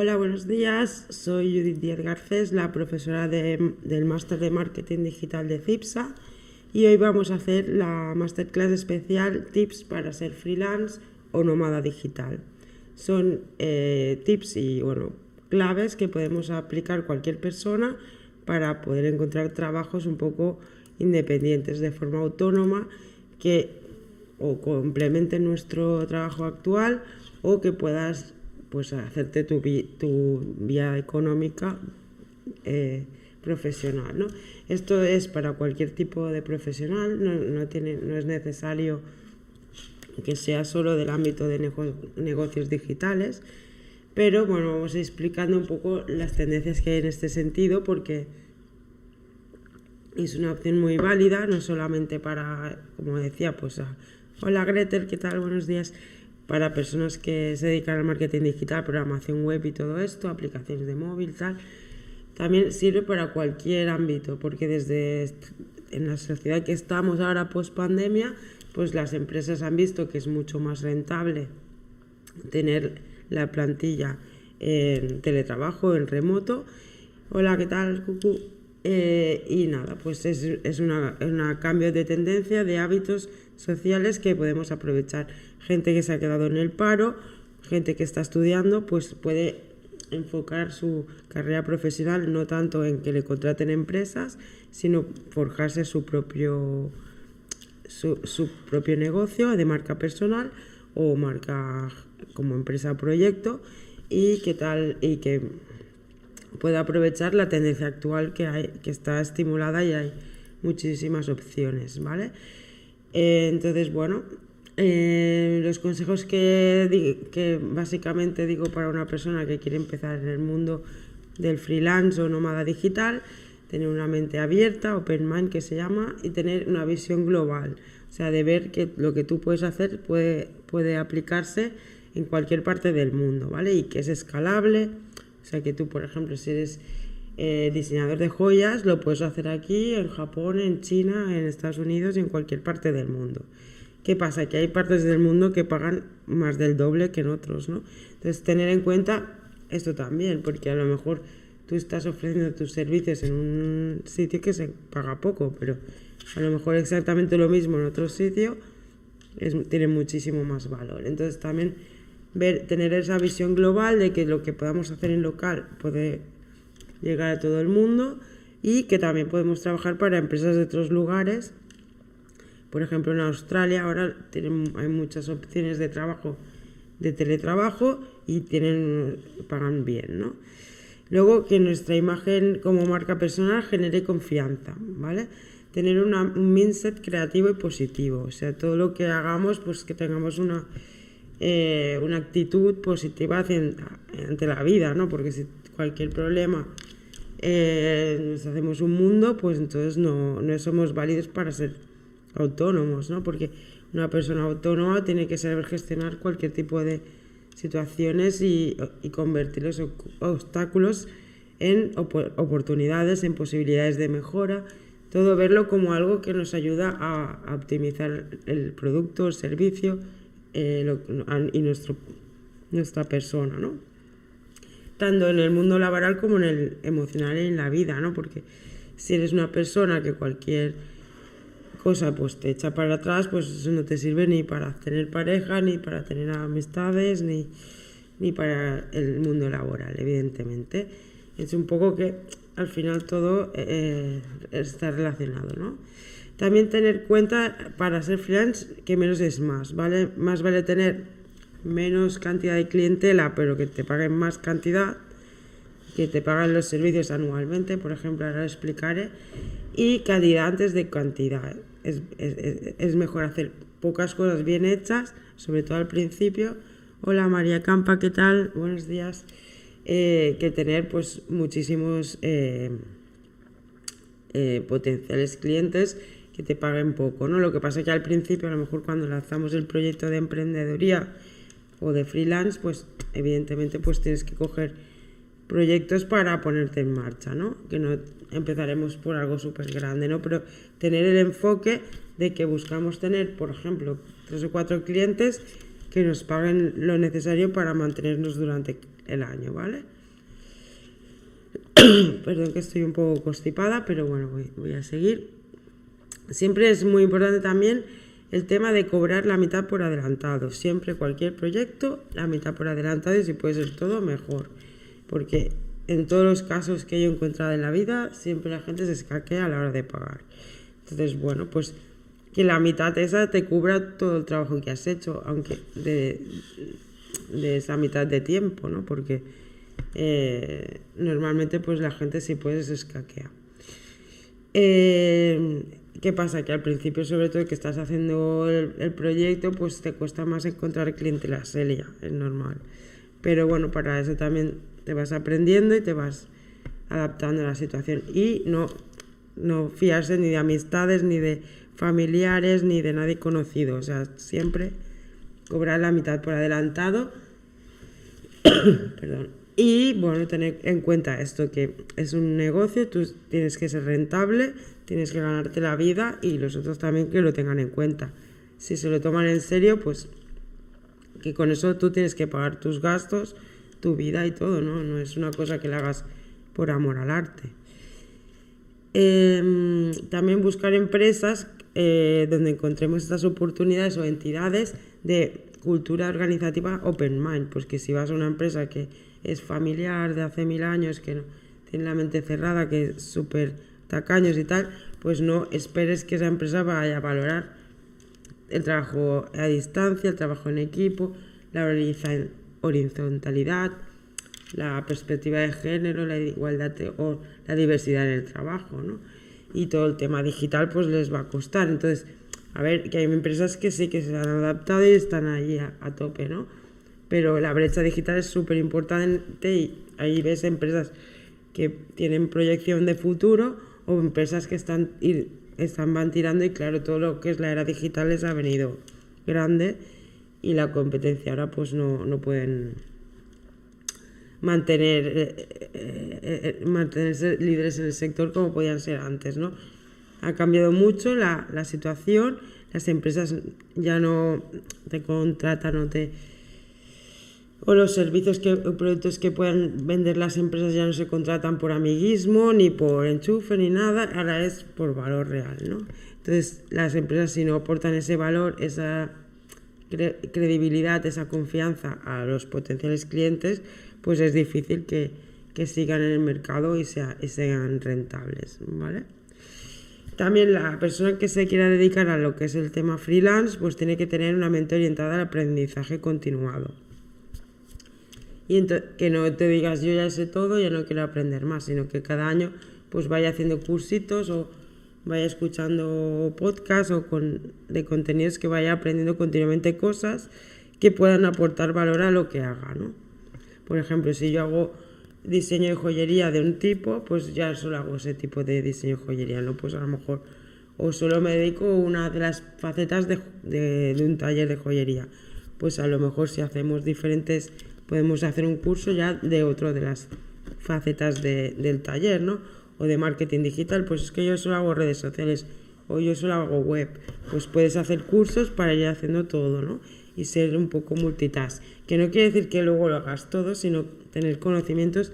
Hola, buenos días. Soy Judith Díaz Garcés, la profesora del máster de marketing digital de CIPSA y hoy vamos a hacer la masterclass especial Tips para ser freelance o nómada digital. Son eh, tips y bueno, claves que podemos aplicar cualquier persona para poder encontrar trabajos un poco independientes de forma autónoma que o complementen nuestro trabajo actual o que puedas pues hacerte tu, tu vía económica eh, profesional. ¿no? Esto es para cualquier tipo de profesional, no, tiene, no es necesario que sea solo del ámbito de negocios digitales, pero bueno, vamos explicando un poco las tendencias que hay en este sentido porque es una opción muy válida, no solamente para, como decía, pues hola Gretel, ¿qué tal? Buenos días para personas que se dedican al marketing digital, programación web y todo esto, aplicaciones de móvil, tal. También sirve para cualquier ámbito, porque desde en la sociedad que estamos ahora post pandemia, pues las empresas han visto que es mucho más rentable tener la plantilla en teletrabajo, en remoto. Hola, ¿qué tal, Cucu? Eh, y nada, pues es, es un cambio de tendencia, de hábitos sociales que podemos aprovechar. Gente que se ha quedado en el paro, gente que está estudiando, pues puede enfocar su carrera profesional no tanto en que le contraten empresas, sino forjarse su propio, su, su propio negocio de marca personal o marca como empresa proyecto y que tal y que pueda aprovechar la tendencia actual que hay que está estimulada y hay muchísimas opciones, ¿vale? Eh, entonces, bueno, eh, los consejos que, que básicamente digo para una persona que quiere empezar en el mundo del freelance o nómada digital, tener una mente abierta, open mind que se llama, y tener una visión global, o sea, de ver que lo que tú puedes hacer puede, puede aplicarse en cualquier parte del mundo, ¿vale? Y que es escalable, sea, que tú, por ejemplo, si eres eh, diseñador de joyas, lo puedes hacer aquí, en Japón, en China, en Estados Unidos y en cualquier parte del mundo. ¿Qué pasa? Que hay partes del mundo que pagan más del doble que en otros, ¿no? Entonces, tener en cuenta esto también, porque a lo mejor tú estás ofreciendo tus servicios en un sitio que se paga poco, pero a lo mejor exactamente lo mismo en otro sitio tiene muchísimo más valor. Entonces, también ver, tener esa visión global de que lo que podamos hacer en local puede llegar a todo el mundo y que también podemos trabajar para empresas de otros lugares. Por ejemplo, en Australia ahora tienen, hay muchas opciones de trabajo, de teletrabajo y tienen, pagan bien, ¿no? Luego, que nuestra imagen como marca personal genere confianza, ¿vale? Tener un mindset creativo y positivo, o sea, todo lo que hagamos, pues que tengamos una, eh, una actitud positiva ante la vida, ¿no? Porque si cualquier problema eh, nos hacemos un mundo, pues entonces no, no somos válidos para ser autónomos, ¿no? Porque una persona autónoma tiene que saber gestionar cualquier tipo de situaciones y, y convertir los obstáculos en oportunidades, en posibilidades de mejora, todo verlo como algo que nos ayuda a, optimizar el producto, el servicio eh, y nuestro, nuestra persona, ¿no? tanto en el mundo laboral como en el emocional y en la vida, ¿no? Porque si eres una persona que cualquier cosa pues te echa para atrás, pues eso no te sirve ni para tener pareja, ni para tener amistades, ni, ni para el mundo laboral, evidentemente. Es un poco que al final todo eh, está relacionado, ¿no? También tener cuenta para ser freelance que menos es más, ¿vale? Más vale tener menos cantidad de clientela, pero que te paguen más cantidad, que te pagan los servicios anualmente, por ejemplo, ahora lo explicaré, y calidad antes de cantidad. Es, es, es mejor hacer pocas cosas bien hechas, sobre todo al principio. Hola María Campa, ¿qué tal? Buenos días. Eh, que tener pues muchísimos eh, eh, potenciales clientes que te paguen poco, ¿no? Lo que pasa es que al principio, a lo mejor cuando lanzamos el proyecto de emprendeduría, o de freelance, pues evidentemente pues tienes que coger proyectos para ponerte en marcha, ¿no? Que no empezaremos por algo súper grande, ¿no? Pero tener el enfoque de que buscamos tener, por ejemplo, tres o cuatro clientes que nos paguen lo necesario para mantenernos durante el año, ¿vale? Perdón que estoy un poco constipada, pero bueno, voy, voy a seguir. Siempre es muy importante también el tema de cobrar la mitad por adelantado. Siempre cualquier proyecto, la mitad por adelantado y si puede ser todo, mejor. Porque en todos los casos que yo he encontrado en la vida, siempre la gente se escaquea a la hora de pagar. Entonces, bueno, pues que la mitad esa te cubra todo el trabajo que has hecho, aunque de, esa mitad de tiempo, ¿no? Porque eh, normalmente pues la gente sí puede se escaquea. Eh, ¿Qué pasa? Que al principio, sobre todo, que estás haciendo el, proyecto, pues te cuesta más encontrar clientela seria, es normal. Pero bueno, para eso también te vas aprendiendo y te vas adaptando a la situación. Y no, no fiarse ni de amistades, ni de familiares, ni de nadie conocido. O sea, siempre cobrar la mitad por adelantado. Perdón. Y bueno, tener en cuenta esto, que es un negocio, tú tienes que ser rentable, tienes que ganarte la vida y los otros también que lo tengan en cuenta. Si se lo toman en serio, pues que con eso tú tienes que pagar tus gastos, tu vida y todo, ¿no? No es una cosa que la hagas por amor al arte. Em, también buscar empresas eh, donde encontremos estas oportunidades o entidades de cultura organizativa open mind, pues que si vas a una empresa que es familiar de hace mil años, que no, tiene la mente cerrada, que es súper tacaños y tal, pues no esperes que esa empresa vaya a valorar el trabajo a distancia, el trabajo en equipo, la horizontalidad, la perspectiva de género, la igualdad o la diversidad en el trabajo, ¿no? Y todo el tema digital pues les va a costar. Entonces, a ver, que hay empresas que sí que se han adaptado y están ahí a, a tope, ¿no? pero la brecha digital es súper importante y ahí ves empresas que tienen proyección de futuro o empresas que están, están van tirando y claro, todo lo que es la era digital les ha venido grande y la competencia ahora pues no, no pueden mantener eh, eh, eh, mantenerse líderes en el sector como podían ser antes, ¿no? Ha cambiado mucho la, la situación, las empresas ya no te contratan o te o los servicios que, o productos que puedan vender las empresas ya no se contratan por amiguismo, ni por enchufe, ni nada, ahora es por valor real, ¿no? Entonces, las empresas si no aportan ese valor, esa credibilidad, esa confianza a los potenciales clientes, pues es difícil que, que sigan en el mercado y, sea, y sean rentables, ¿vale? También la persona que se quiera dedicar a lo que es el tema freelance, pues tiene que tener una mente orientada al aprendizaje continuado y que no te digas yo ya sé todo, ya no quiero aprender más, sino que cada año pues vaya haciendo cursitos o vaya escuchando podcasts o con, de contenidos que vaya aprendiendo continuamente cosas que puedan aportar valor a lo que haga, ¿no? Por ejemplo, si yo hago diseño de joyería de un tipo, pues ya solo hago ese tipo de diseño de joyería, ¿no? Pues a lo mejor, o solo me dedico a una de las facetas de, de, de un taller de joyería. Pues a lo mejor si hacemos diferentes podemos hacer un curso ya de otro de las facetas del taller, ¿no? O de marketing digital, pues es que yo solo hago redes sociales o yo solo hago web. Pues puedes hacer cursos para ir haciendo todo, ¿no? Y ser un poco multitask. Que no quiere decir que luego lo hagas todo, sino tener conocimientos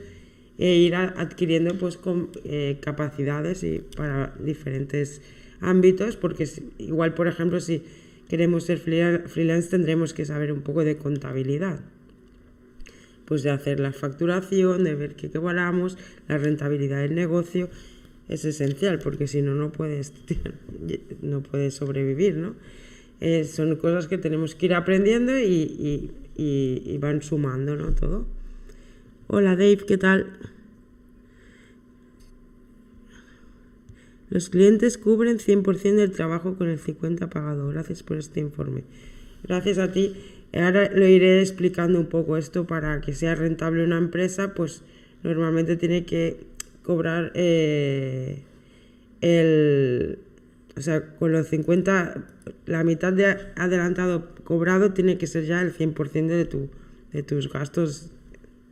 e ir adquiriendo pues con, eh, capacidades y para diferentes ámbitos, porque igual, por ejemplo, si queremos ser freelance tendremos que saber un poco de contabilidad pues de hacer la facturación, de ver qué valamos, la rentabilidad del negocio, es esencial, porque si no, no puedes, no puedes sobrevivir, ¿no? Eh, son cosas que tenemos que ir aprendiendo y, y, van sumando, ¿no? Todo. Hola Dave, ¿qué tal? Los clientes cubren 100% del trabajo con el 50 pagado. Gracias por este informe. Gracias a ti. Ahora lo iré explicando un poco esto para que sea rentable una empresa, pues normalmente tiene que cobrar eh, el, o sea, con los 50, la mitad de adelantado cobrado tiene que ser ya el 100% de, tu, de tus gastos.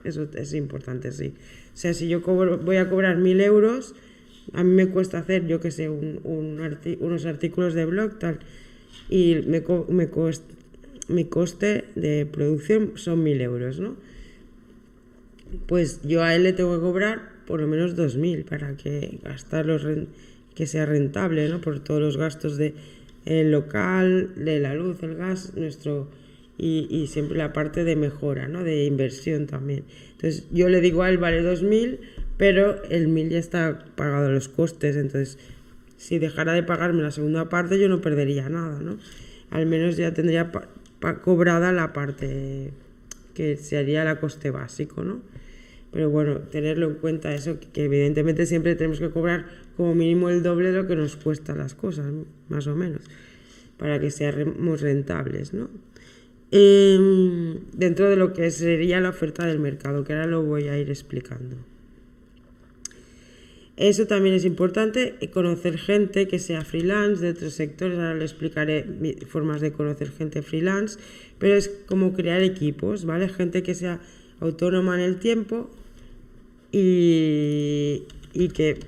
Eso es importante, sí. O sea, si yo voy a cobrar mil euros, a mí me cuesta hacer, yo que sé, un, unos artículos de blog, tal, y me, me, mi coste de producción son 1.000 euros, ¿no? pues yo a él le tengo que cobrar por lo menos 2.000 para que gastarlo que sea rentable, ¿no? Por todos los gastos de el local, de la luz, el gas, nuestro y, y, siempre la parte de mejora, ¿no? De inversión también. Entonces yo le digo a él vale 2.000, pero el 1.000 ya está pagado los costes, entonces si dejara de pagarme la segunda parte yo no perdería nada, ¿no? Al menos ya tendría cobrada la parte que sería la coste básico, ¿no? Pero bueno, tenerlo en cuenta eso, que, evidentemente siempre tenemos que cobrar como mínimo el doble de lo que nos cuestan las cosas, más o menos, para que seamos rentables, ¿no? Em, dentro de lo que sería la oferta del mercado, que ahora lo voy a ir explicando. Eso también es importante, eh, conocer gente que sea freelance de otros sectores, ahora le explicaré formas de conocer gente freelance, pero es como crear equipos, ¿vale? Gente que sea autónoma en el tiempo y, y que,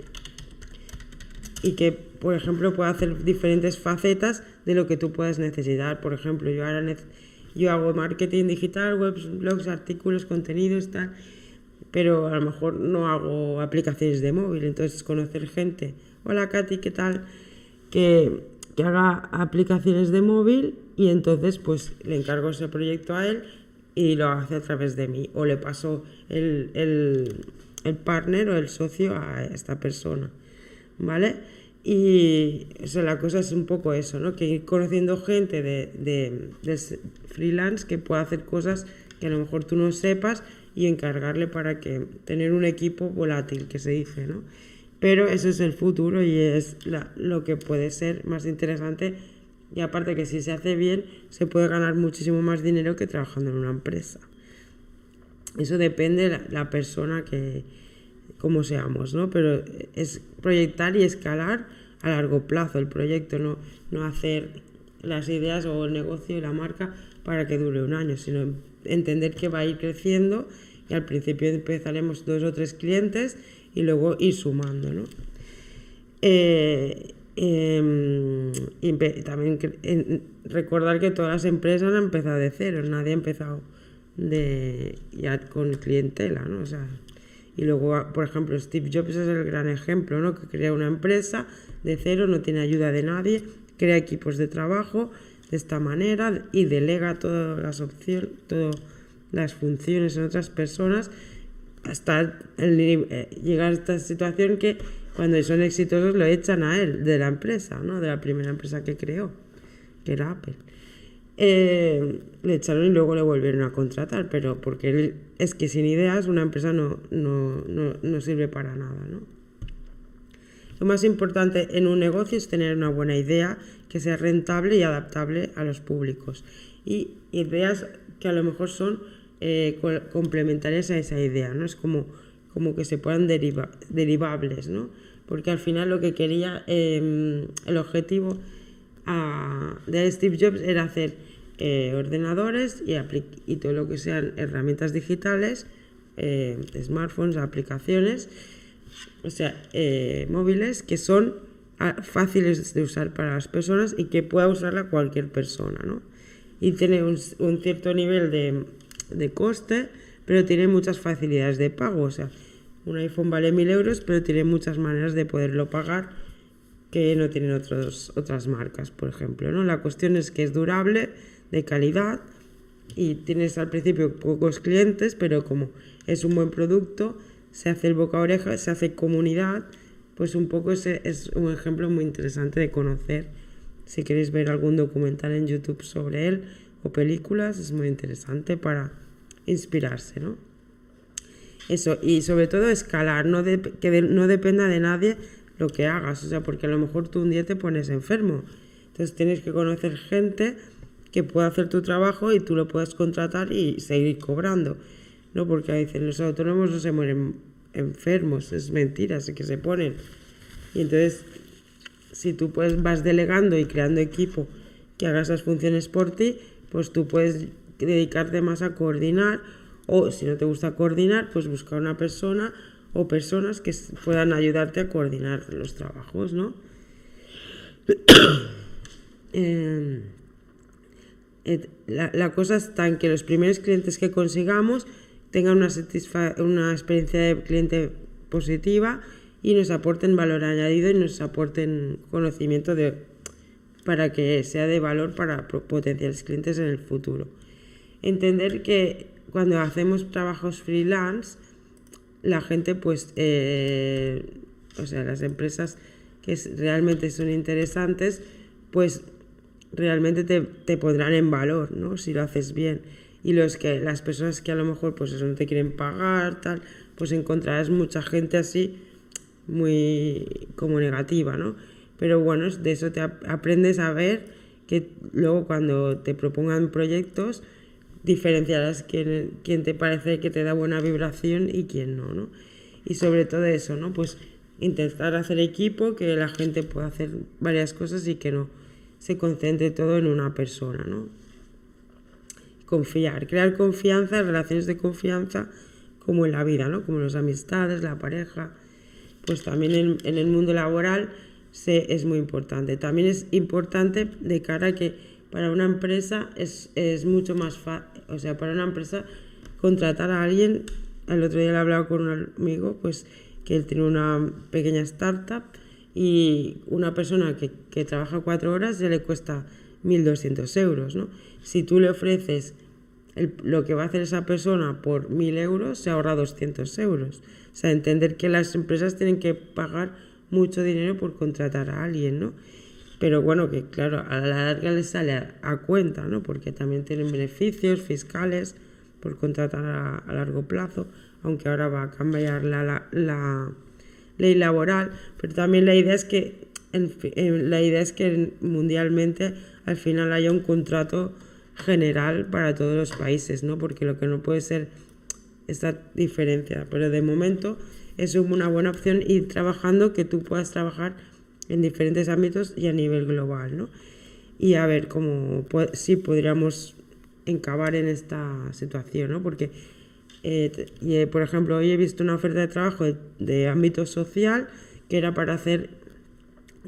y que, por ejemplo, pueda hacer diferentes facetas de lo que tú puedas necesitar. Por ejemplo, yo ahora yo hago marketing digital, webs, blogs, artículos, contenidos, tal pero a lo mejor no hago aplicaciones de móvil. Entonces, conocer gente, hola Katy, ¿qué tal? Que, que haga aplicaciones de móvil y entonces pues le encargo ese proyecto a él y lo hace a través de mí. O le paso el, el, el partner o el socio a esta persona, ¿vale? Y o la cosa es un poco eso, ¿no? Que ir conociendo gente de, de, de freelance que pueda hacer cosas que a lo mejor tú no sepas y encargarle para que tener un equipo volátil, que se dice, ¿no? Pero eso es el futuro y es lo que puede ser más interesante y aparte que si se hace bien se puede ganar muchísimo más dinero que trabajando en una empresa. Eso depende de la, persona que, como seamos, ¿no? Pero es proyectar y escalar a largo plazo el proyecto, no, no hacer las ideas o el negocio y la marca para que dure un año, sino entender que va a ir creciendo y al principio empezaremos dos o tres clientes y luego ir sumando, ¿no? Eh, em, y también recordar que todas las empresas han empezado de cero, nadie ha empezado de, ya con clientela, ¿no? O sea, y luego, por ejemplo, Steve Jobs es el gran ejemplo, ¿no? Que crea una empresa de cero, no tiene ayuda de nadie, crea equipos de trabajo de esta manera y delega todas las opciones, todo las funciones en otras personas hasta eh, llegar a esta situación que cuando son exitosos lo echan a él de la empresa, ¿no? de la primera empresa que creó, que era Apple. Eh, le echaron y luego le volvieron a contratar, pero porque él, es que sin ideas una empresa no, no, no, no sirve para nada. ¿no? Lo más importante en un negocio es tener una buena idea que sea rentable y adaptable a los públicos. Y ideas que a lo mejor son eh, complementarias a esa idea, ¿no? Es como, como que se puedan derivar derivables, ¿no? Porque al final lo que quería, em, el objetivo de Steve Jobs era hacer eh, ordenadores y, todo lo que sean herramientas digitales, eh, smartphones, aplicaciones, o sea, móviles que son fáciles de usar para las personas y que pueda usarla cualquier persona, ¿no? Y tiene un, cierto nivel de de coste, pero tiene muchas facilidades de pago. O sea, un iPhone vale mil euros, pero tiene muchas maneras de poderlo pagar que no tienen otros, otras marcas, por ejemplo. ¿no? La cuestión es que es durable, de calidad, y tienes al principio pocos clientes, pero como es un buen producto, se hace el boca a oreja, se hace comunidad, pues un poco ese es un ejemplo muy interesante de conocer. Si queréis ver algún documental en YouTube sobre él, o películas, es muy interesante para inspirarse, ¿no? Eso, y sobre todo escalar, no que no dependa de nadie lo que hagas, o sea, porque a lo mejor tú un día te pones enfermo, entonces tienes que conocer gente que pueda hacer tu trabajo y tú lo puedes contratar y seguir cobrando, ¿no? Porque a los autónomos no se mueren enfermos, es mentira, así que se ponen. Y entonces, si tú pues vas delegando y creando equipo que haga esas funciones por ti, pues tú puedes dedicarte más a coordinar o si no te gusta coordinar, pues buscar una persona o personas que puedan ayudarte a coordinar los trabajos, ¿no? Em, la, cosa está en que los primeros clientes que consigamos, tengan una, una experiencia de cliente positiva y nos aporten valor añadido y nos aporten conocimiento de, para que sea de valor para potenciales clientes en el futuro. Entender que cuando hacemos trabajos freelance, la gente, pues, eh, o sea, las empresas que realmente son interesantes, pues realmente te, te, pondrán en valor, ¿no? Si lo haces bien. Y los que, las personas que a lo mejor, pues eso, no te quieren pagar, tal, pues encontrarás mucha gente así, muy como negativa, ¿no? Pero bueno, de eso te aprendes a ver que luego cuando te propongan proyectos, diferenciarás quién, quién te parece que te da buena vibración y quién no, ¿no? Y sobre todo eso, ¿no? Pues intentar hacer equipo, que la gente pueda hacer varias cosas y que no se concentre todo en una persona, ¿no? Confiar, crear confianza, relaciones de confianza, como en la vida, ¿no? Como las amistades, la pareja, pues también en, en el mundo laboral se, es muy importante. También es importante de cara a que para una empresa es, es mucho más fácil, o sea, para una empresa contratar a alguien, el otro día le he hablado con un amigo, pues que él tiene una pequeña startup y una persona que, que trabaja cuatro horas ya le cuesta 1.200 euros, ¿no? Si tú le ofreces lo que va a hacer esa persona por 1.000 euros, se ahorra 200 euros. O sea, entender que las empresas tienen que pagar mucho dinero por contratar a alguien, ¿no? pero bueno, que claro, a la larga les sale a, cuenta, ¿no? Porque también tienen beneficios fiscales por contratar a, largo plazo, aunque ahora va a cambiar la, la, ley laboral, pero también la idea es que la idea es que mundialmente al final haya un contrato general para todos los países, ¿no? Porque lo que no puede ser esta diferencia, pero de momento es una buena opción ir trabajando que tú puedas trabajar en diferentes ámbitos y a nivel global, ¿no? Y a ver cómo sí podríamos encabar en esta situación, ¿no? Porque, eh, eh, por ejemplo, hoy he visto una oferta de trabajo de, ámbito social que era para hacer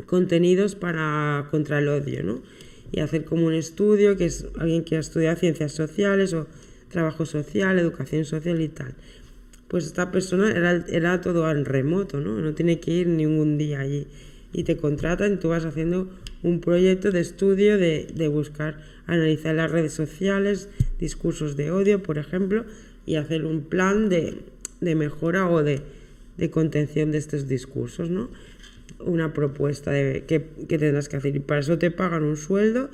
contenidos para contra el odio, ¿no? Y hacer como un estudio, que es alguien que ha estudiado ciencias sociales o trabajo social, educación social y tal. Pues esta persona era, era todo en remoto, ¿no? No tiene que ir ningún día allí y te contratan, tú vas haciendo un proyecto de estudio de, de buscar, analizar las redes sociales, discursos de odio, por ejemplo, y hacer un plan de, de mejora o de, de, contención de estos discursos, ¿no? Una propuesta de, que, que tendrás que hacer y para eso te pagan un sueldo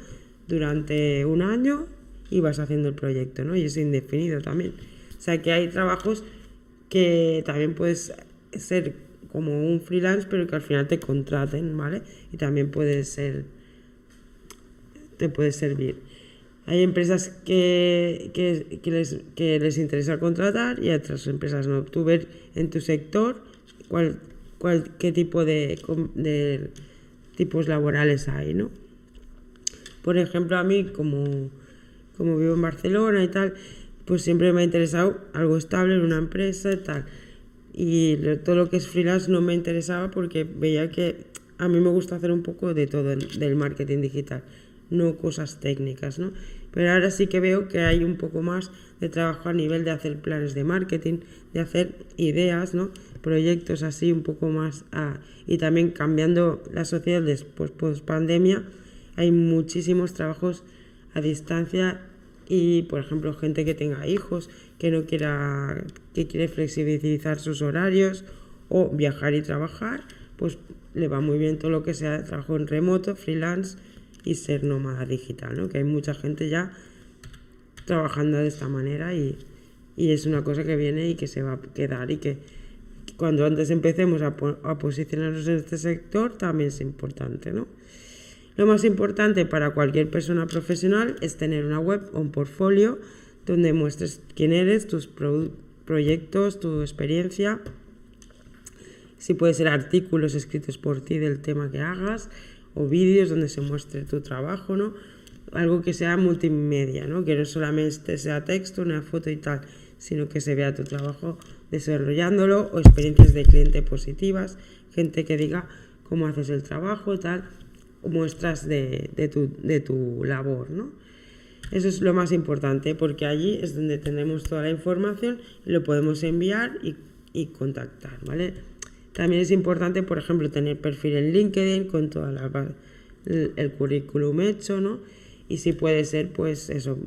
durante un año y vas haciendo el proyecto, ¿no? Y es indefinido también. O sea que hay trabajos que también puedes ser como un freelance, pero que al final te contraten, ¿vale? Y también puede ser, te puede servir. Hay empresas que, que, les, que les interesa contratar y otras empresas no. Tú ver en tu sector cuál, cuál, qué tipo de, de tipos laborales hay, ¿no? Por ejemplo, a mí, como, como vivo en Barcelona y tal, pues siempre me ha interesado algo estable en una empresa y tal y todo lo que es freelance no me interesaba porque veía que a mí me gusta hacer un poco de todo del marketing digital, no cosas técnicas, ¿no? Pero ahora sí que veo que hay un poco más de trabajo a nivel de hacer planes de marketing, de hacer ideas, ¿no? Proyectos así un poco más y también cambiando la sociedad después post pandemia, hay muchísimos trabajos a distancia y por ejemplo gente que tenga hijos que no quiera que quiere flexibilizar sus horarios o viajar y trabajar pues le va muy bien todo lo que sea trabajo en remoto freelance y ser nómada digital ¿no? que hay mucha gente ya trabajando de esta manera y, y es una cosa que viene y que se va a quedar y que cuando antes empecemos a, a posicionarnos en este sector también es importante ¿no? Lo más importante para cualquier persona profesional es tener una web o un portfolio donde muestres quién eres, tus proyectos, tu experiencia. Si puede ser artículos escritos por ti del tema que hagas o vídeos donde se muestre tu trabajo, ¿no? Algo que sea multimedia, ¿no? Que no solamente sea texto, una foto y tal, sino que se vea tu trabajo desarrollándolo o experiencias de cliente positivas, gente que diga cómo haces el trabajo, tal muestras de, de, tu, de tu labor, ¿no? Eso es lo más importante, porque allí es donde tenemos toda la información, lo podemos enviar y, y contactar, ¿vale? También es importante, por ejemplo, tener perfil en LinkedIn con toda la, el, el currículum hecho, ¿no? Y si puede ser, pues eso,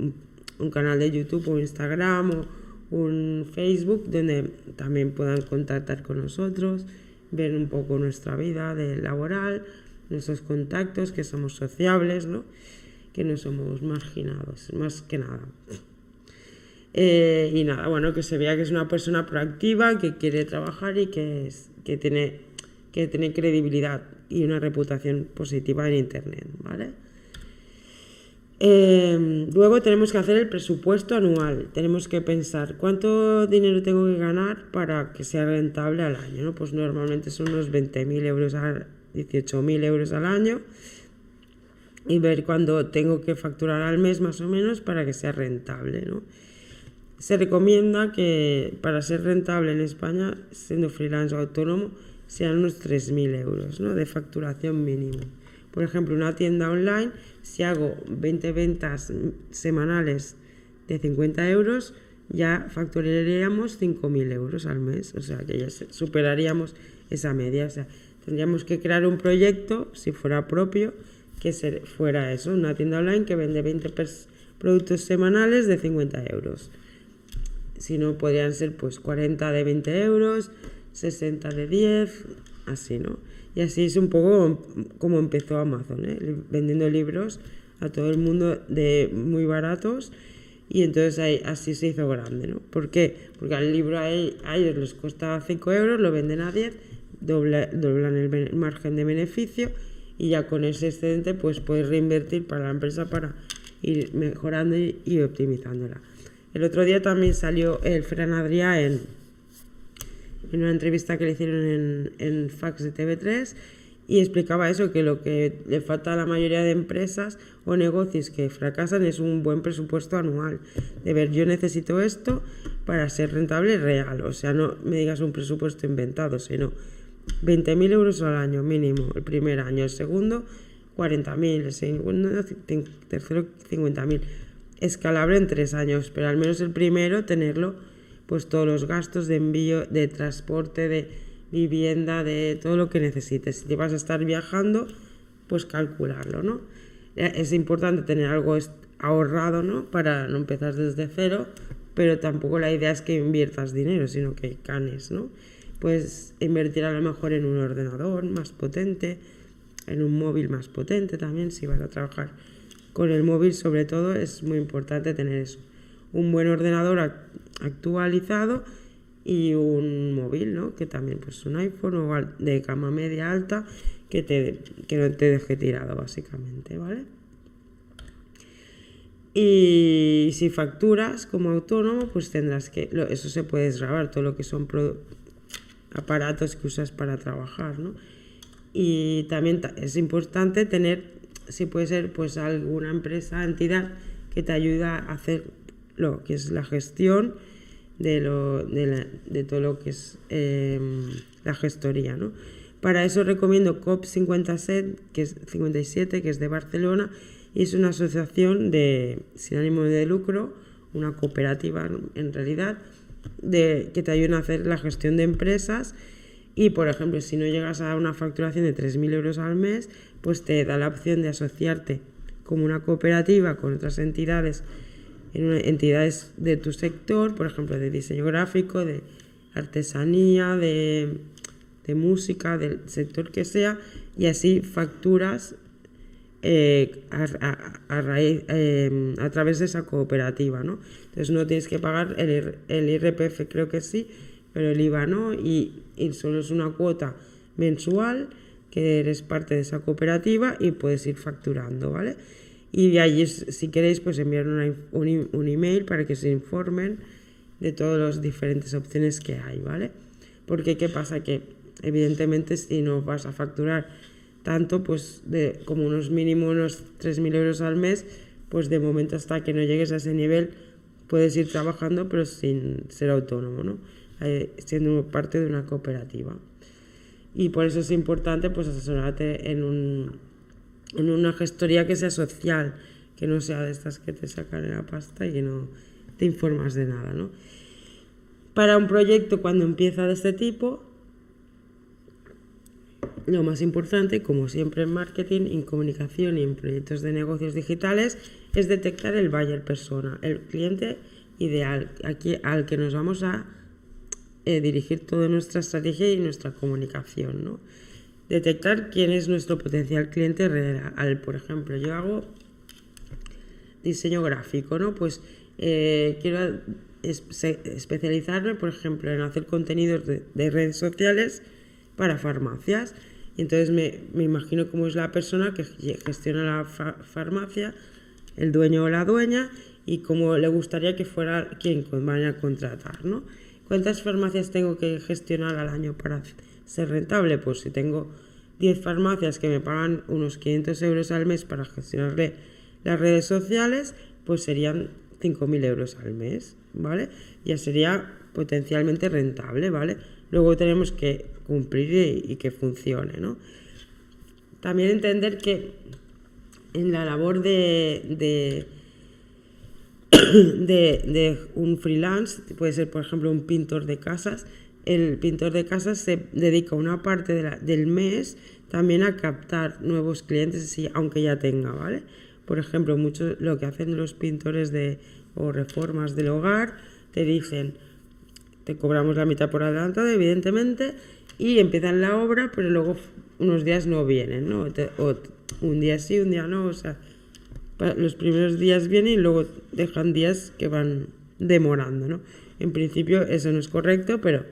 un canal de YouTube o Instagram o un Facebook donde también puedan contactar con nosotros, ver un poco nuestra vida laboral, nuestros contactos, que somos sociables, ¿no? que no somos marginados, más que nada. Eh, y nada, bueno, que se vea que es una persona proactiva, que quiere trabajar y que, es, que, tiene, que tiene credibilidad y una reputación positiva en Internet, ¿vale? Eh, luego tenemos que hacer el presupuesto anual. Tenemos que pensar cuánto dinero tengo que ganar para que sea rentable al año. ¿no? Pues normalmente son unos 20.000 euros a 18.000 euros al año y ver cuándo tengo que facturar al mes más o menos para que sea rentable. ¿no? Se recomienda que para ser rentable en España, siendo freelance o autónomo, sean unos 3.000 euros ¿no? de facturación mínimo. Por ejemplo, una tienda online, si hago 20 ventas semanales de 50 euros, ya facturaríamos 5.000 euros al mes. O sea, que ya superaríamos esa media. O sea, tendríamos que crear un proyecto, si fuera propio, que fuera eso, una tienda online que vende 20 productos semanales de 50 euros. Si no, podrían ser pues 40 de 20 euros, 60 de 10, así, ¿no? Y así es un poco como empezó Amazon, ¿eh? vendiendo libros a todo el mundo de muy baratos y entonces ahí, así se hizo grande, ¿no? ¿Por qué? Porque al libro a, ellos les cuesta 5 euros, lo venden a 10, doblan el margen de beneficio y ya con ese excedente pues puedes reinvertir para la empresa para ir mejorando y, optimizándola. El otro día también salió el Fran Adrià en una entrevista que le hicieron en, en Fax de TV3 y explicaba eso, que lo que le falta a la mayoría de empresas o negocios que fracasan es un buen presupuesto anual. De ver, yo necesito esto para ser rentable real. O sea, no me digas un presupuesto inventado, sino 20.000 euros al año mínimo el primer año, el segundo 40.000, el segundo, tercero 50.000. Escalable en tres años, pero al menos el primero tenerlo pues todos los gastos de envío, de transporte, de vivienda, de todo lo que necesites. Si te vas a estar viajando, pues calcularlo, ¿no? Eh, es importante tener algo ahorrado, ¿no? Para no empezar desde cero, pero tampoco la idea es que inviertas dinero, sino que canes, ¿no? Puedes invertir a lo mejor en un ordenador más potente, en un móvil más potente también, si vas a trabajar con el móvil sobre todo, es muy importante tener eso un buen ordenador actualizado y un móvil, ¿no? Que también pues un iPhone o de cama media alta que, te, que no te deje tirado básicamente, ¿vale? Y si facturas como autónomo, pues tendrás que, eso se puede grabar, todo lo que son aparatos que usas para trabajar, ¿no? Y también es importante tener, si puede ser, pues alguna empresa, entidad que te ayuda a hacer lo que es la gestión de, lo, de, todo lo que es em, la gestoría. ¿no? Para eso recomiendo COP57, que es 57, que es de Barcelona, y es una asociación de, sin ánimo de lucro, una cooperativa en realidad, de, que te ayuda a hacer la gestión de empresas. Y, por ejemplo, si no llegas a una facturación de 3.000 euros al mes, pues te da la opción de asociarte como una cooperativa con otras entidades en entidades de tu sector, por ejemplo, de diseño gráfico, de artesanía, de, música, del sector que sea, y así facturas eh, em, a, través de esa cooperativa, ¿no? Entonces no tienes que pagar el, el IRPF, creo que sí, pero el IVA no, y, y, solo es una cuota mensual que eres parte de esa cooperativa y puedes ir facturando, ¿vale? y de allí si queréis pues enviar un, un, email para que se informen de todas las diferentes opciones que hay, ¿vale? Porque qué pasa que evidentemente si no vas a facturar tanto pues de como unos mínimo unos 3.000 euros al mes pues de momento hasta que no llegues a ese nivel puedes ir trabajando pero sin ser autónomo, ¿no? Eh, siendo parte de una cooperativa. Y por eso es importante pues asesorarte en un en una gestoría que sea social, que no sea de estas que te sacan la pasta y que no te informas de nada, ¿no? Para un proyecto cuando empieza de este tipo, lo más importante, como siempre en marketing, en comunicación y en proyectos de negocios digitales, es detectar el buyer persona, el cliente ideal, aquí, al que nos vamos a eh, dirigir toda nuestra estrategia y nuestra comunicación. ¿no? Detectar quién es nuestro potencial cliente real. Por ejemplo, yo hago diseño gráfico, ¿no? Pues eh, quiero especializarme, por ejemplo, en hacer contenidos de, redes sociales para farmacias. Y entonces me, me, imagino cómo es la persona que gestiona la farmacia, el dueño o la dueña, y cómo le gustaría que fuera quien vaya a contratar, ¿no? ¿Cuántas farmacias tengo que gestionar al año para ser rentable? Pues si tengo 10 farmacias que me pagan unos 500 euros al mes para gestionarle las redes sociales, pues serían 5.000 euros al mes, ¿vale? Ya sería potencialmente rentable, ¿vale? Luego tenemos que cumplir y, que funcione, ¿no? También entender que en la labor de de, un freelance, puede ser por ejemplo un pintor de casas, el pintor de casas se dedica una parte del mes también a captar nuevos clientes, aunque ya tenga, ¿vale? Por ejemplo, mucho lo que hacen los pintores de o reformas del hogar, te dicen, te cobramos la mitad por adelantado, evidentemente, y empiezan la obra, pero luego unos días no vienen, ¿no? o un día sí, un día no, o sea, los primeros días vienen y luego dejan días que van demorando, ¿no? En principio eso no es correcto, pero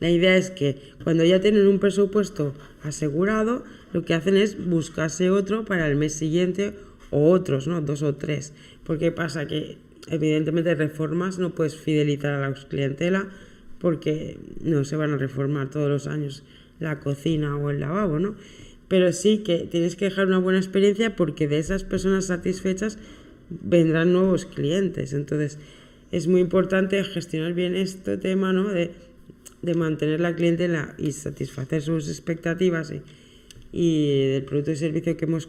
la idea es que cuando ya tienen un presupuesto asegurado, lo que hacen es buscarse otro para el mes siguiente o otros, ¿no? Dos o tres. Porque pasa que evidentemente reformas no puedes fidelizar a la clientela porque no se van a reformar todos los años la cocina o el lavabo, ¿no? Pero sí que tienes que dejar una buena experiencia porque de esas personas satisfechas vendrán nuevos clientes. Entonces, es muy importante gestionar bien este tema, ¿no? De, mantener la clientela y satisfacer sus expectativas y, del producto y servicio que hemos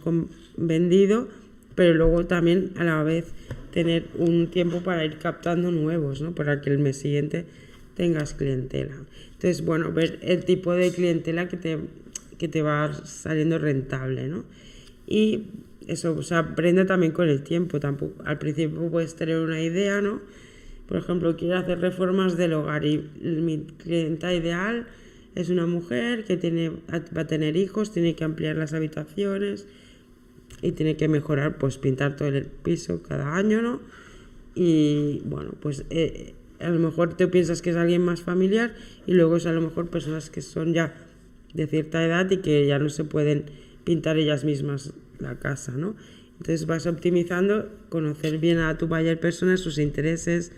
vendido, pero luego también a la vez tener un tiempo para ir captando nuevos, ¿no? Para que el mes siguiente tengas clientela. Entonces, bueno, ver el tipo de clientela que te que te va saliendo rentable, ¿no? Y eso se aprende también con el tiempo. Tampoco, al principio puedes tener una idea, ¿no? Por ejemplo, quiero hacer reformas del hogar y mi clienta ideal es una mujer que tiene, va a tener hijos, tiene que ampliar las habitaciones y tiene que mejorar, pues pintar todo el piso cada año, ¿no? Y bueno, pues eh, a lo mejor te piensas que es alguien más familiar y luego es a lo mejor personas que son ya de cierta edad y que ya no se pueden pintar ellas mismas la casa, ¿no? Entonces vas optimizando, conocer bien a tu buyer persona, sus intereses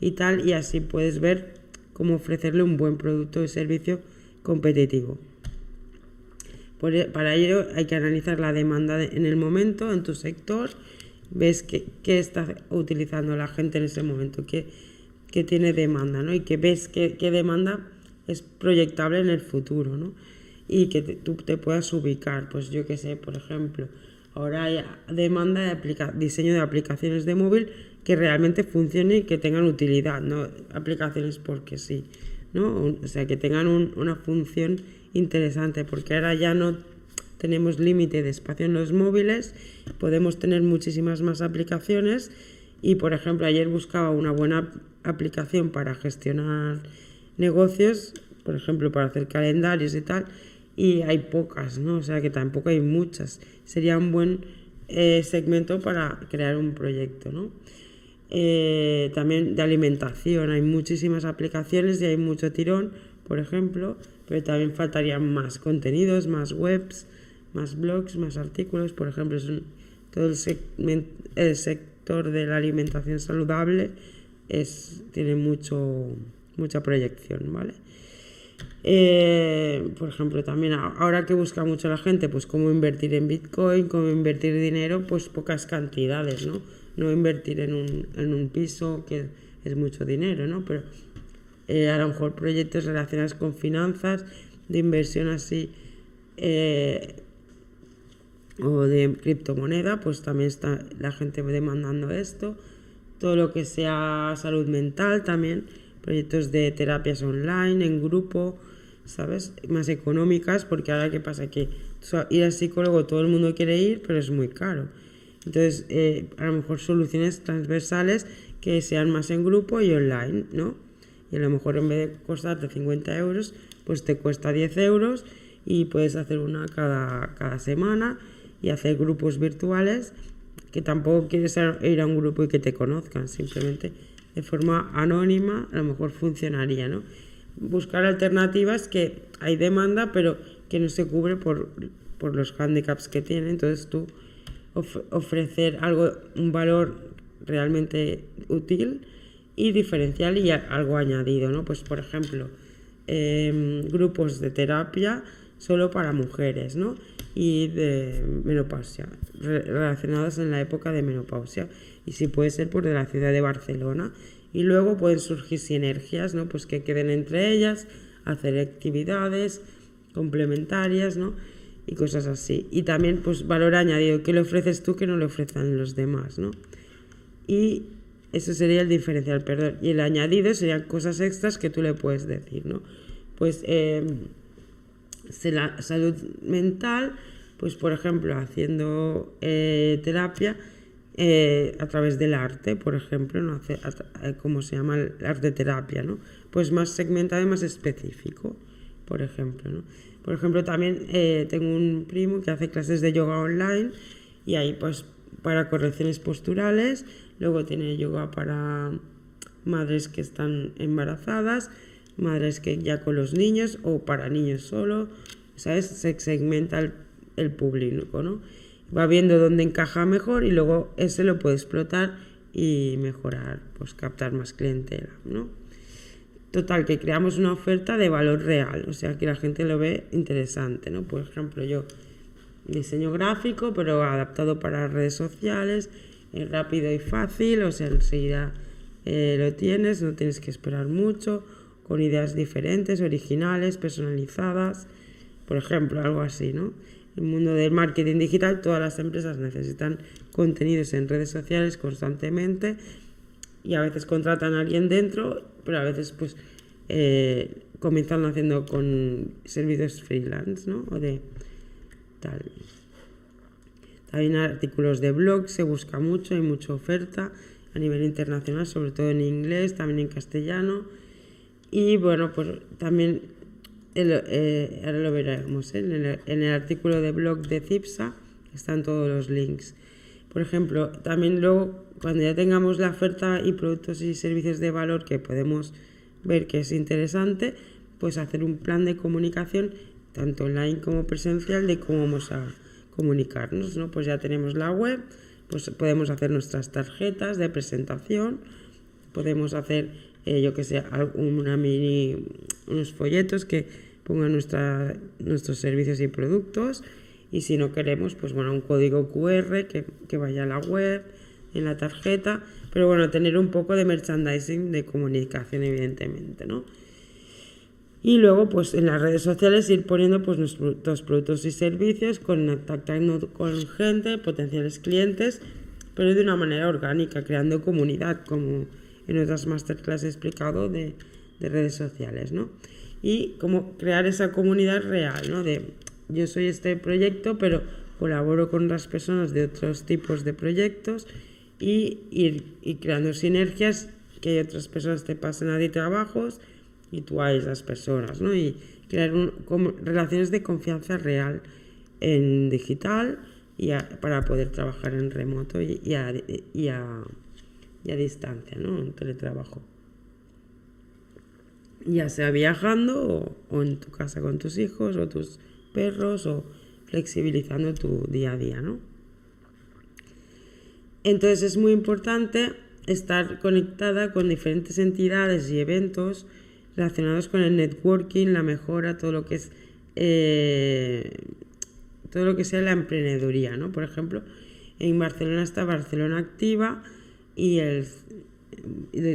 y tal, y así puedes ver cómo ofrecerle un buen producto y servicio competitivo. E, para ello hay que analizar la demanda en el momento, en tu sector, ves qué, está utilizando la gente en ese momento, qué, tiene demanda, ¿no? Y que ves qué, qué demanda es proyectable en el futuro, ¿no? Y que tú te puedas ubicar. Pues yo que sé, por ejemplo, ahora hay demanda de diseño de aplicaciones de móvil que realmente funcionen y que tengan utilidad, no aplicaciones porque sí, ¿no? O sea, que tengan una función interesante, porque ahora ya no tenemos límite de espacio en los móviles, podemos tener muchísimas más aplicaciones y, por ejemplo, ayer buscaba una buena aplicación para gestionar negocios, por ejemplo, para hacer calendarios y tal, y hay pocas, ¿no? O sea que tampoco hay muchas. Sería un buen eh, segmento para crear un proyecto, ¿no? Eh, también de alimentación, hay muchísimas aplicaciones y hay mucho tirón, por ejemplo, pero también faltarían más contenidos, más webs, más blogs, más artículos, por ejemplo, todo el, el sector de la alimentación saludable es, tiene mucho, mucha proyección, ¿vale? Eh, por ejemplo, también ahora que busca mucho la gente, pues cómo invertir en Bitcoin, cómo invertir dinero, pues pocas cantidades, ¿no? No invertir en un, en un piso, que es mucho dinero, ¿no? Pero eh, a lo mejor proyectos relacionados con finanzas, de inversión así, eh, o de criptomoneda, pues también está la gente demandando esto. Todo lo que sea salud mental también, proyectos de terapias online, en grupo, ¿sabes? Más económicas, porque ahora qué pasa, que ir al psicólogo todo el mundo quiere ir, pero es muy caro. Entonces, eh, a lo mejor soluciones transversales que sean más en grupo y online, ¿no? Y a lo mejor en vez de costarte 50 euros, pues te cuesta 10 euros y puedes hacer una cada, cada semana y hacer grupos virtuales que tampoco quieres ir a un grupo y que te conozcan, simplemente de forma anónima a lo mejor funcionaría, ¿no? Buscar alternativas que hay demanda pero que no se cubre por, por los handicaps que tiene, entonces tú ofrecer algo, un valor realmente útil y diferencial y algo añadido, ¿no? Pues por ejemplo, em, grupos de terapia solo para mujeres, ¿no? Y de menopausia, relacionados en la época de menopausia. Y si puede ser por de la ciudad de Barcelona. Y luego pueden surgir sinergias, ¿no? Pues que queden entre ellas, hacer actividades complementarias, ¿no? Y cosas así. Y también, pues, valor añadido, ¿qué le ofreces tú que no le ofrezcan los demás, ¿no? Y eso sería el diferencial, perdón. Y el añadido serían cosas extras que tú le puedes decir, ¿no? Pues la salud mental, pues por ejemplo, haciendo eh, terapia eh, a través del arte, por ejemplo, ¿no? Hace, como se llama el arte terapia, ¿no? Pues más segmentado y más específico, por ejemplo, ¿no? Por ejemplo, también tengo un primo que hace clases de yoga online y ahí pues para correcciones posturales Luego tiene yoga para madres que están embarazadas, madres que ya con los niños o para niños solo, ¿sabes? Se segmenta el, público, ¿no? Va viendo dónde encaja mejor y luego ese lo puede explotar y mejorar, pues captar más clientela, ¿no? Total, que creamos una oferta de valor real, o sea, que la gente lo ve interesante, ¿no? Por ejemplo, yo diseño gráfico, pero adaptado para redes sociales, es rápido y fácil, o sea, enseguida eh, lo tienes, no tienes que esperar mucho, con ideas diferentes, originales, personalizadas, por ejemplo, algo así, ¿no? El mundo del marketing digital, todas las empresas necesitan contenidos en redes sociales constantemente y a veces contratan a alguien dentro, pero a veces pues eh, comienzan haciendo con servicios freelance, ¿no? O de tal. También artículos de blog se busca mucho, hay mucha oferta a nivel internacional, sobre todo en inglés, también en castellano. Y bueno, pues también, eh, ahora lo veremos, ¿eh? en, el, en, el, artículo de blog de CIPSA están todos los links. Por ejemplo, también luego, cuando ya tengamos la oferta y productos y servicios de valor que podemos ver que es interesante, pues hacer un plan de comunicación, tanto online como presencial, de cómo vamos a comunicarnos, ¿no? Pues ya tenemos la web, pues podemos hacer nuestras tarjetas de presentación, podemos hacer, eh, yo que sé, una mini, unos folletos que pongan nuestra, nuestros servicios y productos y si no queremos, pues bueno, un código QR que, que vaya a la web, en la tarjeta, pero bueno, tener un poco de merchandising de comunicación, evidentemente, ¿no? Y luego, pues en las redes sociales ir poniendo pues nuestros productos y servicios, contactando con gente, potenciales clientes, pero de una manera orgánica, creando comunidad, como en otras masterclass he explicado de, de redes sociales, ¿no? Y cómo crear esa comunidad real, ¿no? De yo soy este proyecto, pero colaboro con otras personas de otros tipos de proyectos y ir y creando sinergias que otras personas te pasen a ti trabajos y tú a esas personas, ¿no? Y crear relaciones de confianza real en digital y para poder trabajar en remoto y, a, y, a, distancia, ¿no? En teletrabajo. Ya sea viajando o, en tu casa con tus hijos o tus perros o flexibilizando tu día a día, ¿no? Entonces es muy importante estar conectada con diferentes entidades y eventos relacionados con el networking, la mejora, todo lo que es eh, todo lo que sea la emprendeduría, ¿no? Por ejemplo, en Barcelona está Barcelona Activa y el,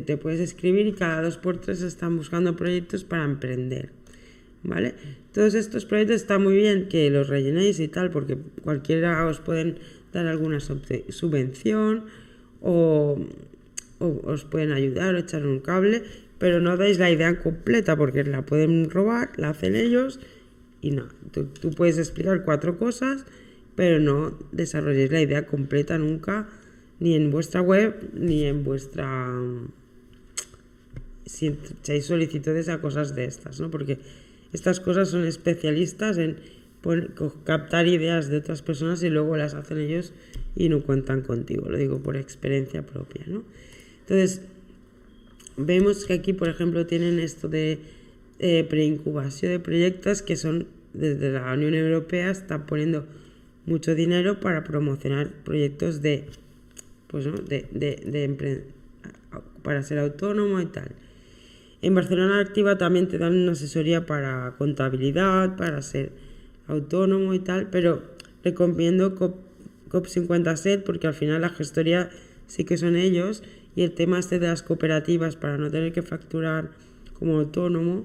te puedes escribir y cada dos por tres están buscando proyectos para emprender. ¿vale? Todos estos proyectos está muy bien que los rellenéis y tal, porque cualquiera os pueden dar alguna subvención o, os pueden ayudar o echar un cable, pero no dais la idea completa porque la pueden robar, la hacen ellos y no. Tú, tú puedes explicar cuatro cosas, pero no desarrolléis la idea completa nunca, ni en vuestra web, ni en vuestra si echáis solicitudes a cosas de estas, ¿no? Porque estas cosas son especialistas en captar ideas de otras personas y luego las hacen ellos y no cuentan contigo, lo digo por experiencia propia, ¿no? Entonces, vemos que aquí, por ejemplo, tienen esto de eh, preincubación de proyectos que son desde la Unión Europea, están poniendo mucho dinero para promocionar proyectos de, pues, ¿no? de, de, de para ser autónomo y tal. En Barcelona Activa también te dan una asesoría para contabilidad, para ser autónomo y tal, pero recomiendo COP, COP50 porque al final la gestoría sí que son ellos y el tema este de las cooperativas para no tener que facturar como autónomo,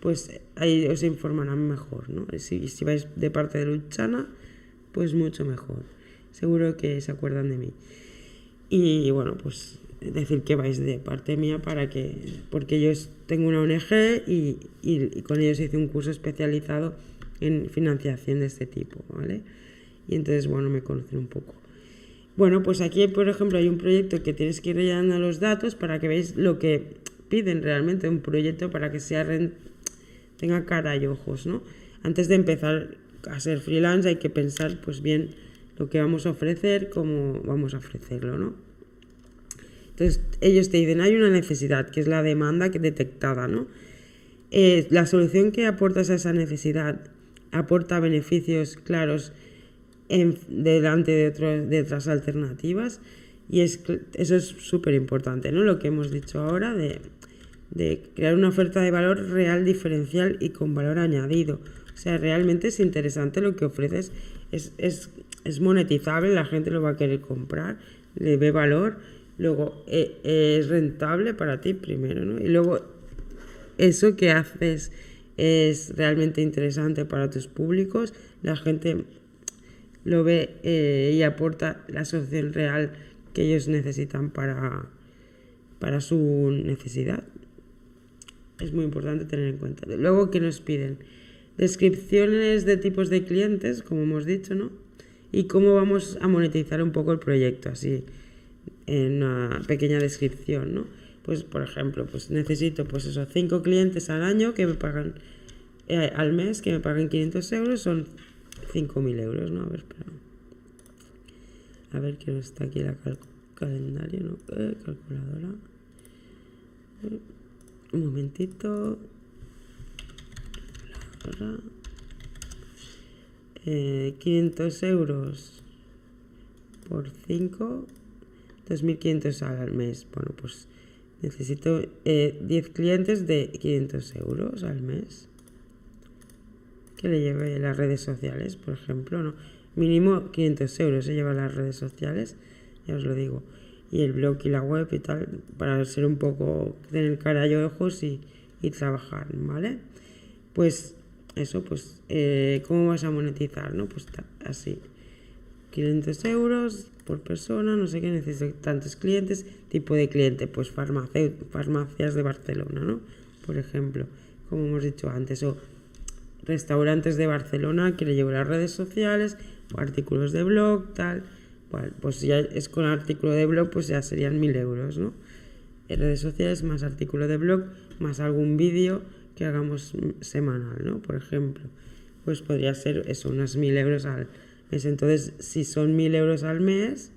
pues ahí os informarán mejor, ¿no? Si, si vais de parte de Luchana, pues mucho mejor. Seguro que se acuerdan de mí. Y bueno, pues decir que vais de parte mía para que, porque yo tengo una ONG y, con ellos hice un curso especializado en financiación de este tipo, ¿vale? Y entonces, bueno, me conocen un poco. Bueno, pues aquí, por ejemplo, hay un proyecto que tienes que ir rellenando los datos para que veáis lo que piden realmente un proyecto para que sea tenga cara y ojos, ¿no? Antes de empezar a ser freelance hay que pensar, pues bien, lo que vamos a ofrecer, cómo vamos a ofrecerlo, ¿no? Entonces, ellos te dicen, hay una necesidad, que es la demanda detectada, ¿no? Eh, la solución que aportas a esa necesidad aporta beneficios claros en, delante de, de otras alternativas y es, eso es súper importante, ¿no? Lo que hemos dicho ahora de, de crear una oferta de valor real, diferencial y con valor añadido. O sea, realmente es interesante lo que ofreces, es, es, es monetizable, la gente lo va a querer comprar, le ve valor Luego, eh, es rentable para ti primero, ¿no? Y luego, eso que haces es realmente interesante para tus públicos, la gente lo ve eh, y aporta la solución real que ellos necesitan para, para su necesidad. Es muy importante tener en cuenta. Luego, ¿qué nos piden? Descripciones de tipos de clientes, como hemos dicho, ¿no? Y cómo vamos a monetizar un poco el proyecto, así en una pequeña descripción, ¿no? Pues, por ejemplo, pues necesito, pues eso, cinco clientes al año que me pagan, eh, al mes, que me paguen 500 euros, son 5.000 euros, ¿no? A ver, espera. A ver, que no está aquí la calendario, ¿no? Eh, calculadora. Un momentito. Eh, 500 euros por 5 2.500 al mes. Bueno, pues necesito 10 eh, clientes de 500 euros al mes. Que le lleve las redes sociales, por ejemplo, ¿no? Mínimo 500 euros se lleva las redes sociales, ya os lo digo. Y el blog y la web y tal, para ser un poco, tener cara y ojos y, y trabajar, ¿vale? Pues eso, pues, eh, ¿cómo vas a monetizar, no? Pues así. 500 euros por persona, no sé qué, necesito tantos clientes, tipo de cliente, pues farmacias de Barcelona, ¿no? Por ejemplo, como hemos dicho antes, o restaurantes de Barcelona que le llevo las redes sociales, o artículos de blog, tal, pues ya es con artículo de blog, pues ya serían mil euros, ¿no? Redes sociales más artículo de blog, más algún vídeo que hagamos semanal, ¿no? Por ejemplo, pues podría ser eso, unos mil euros al entonces, si son mil euros al mes,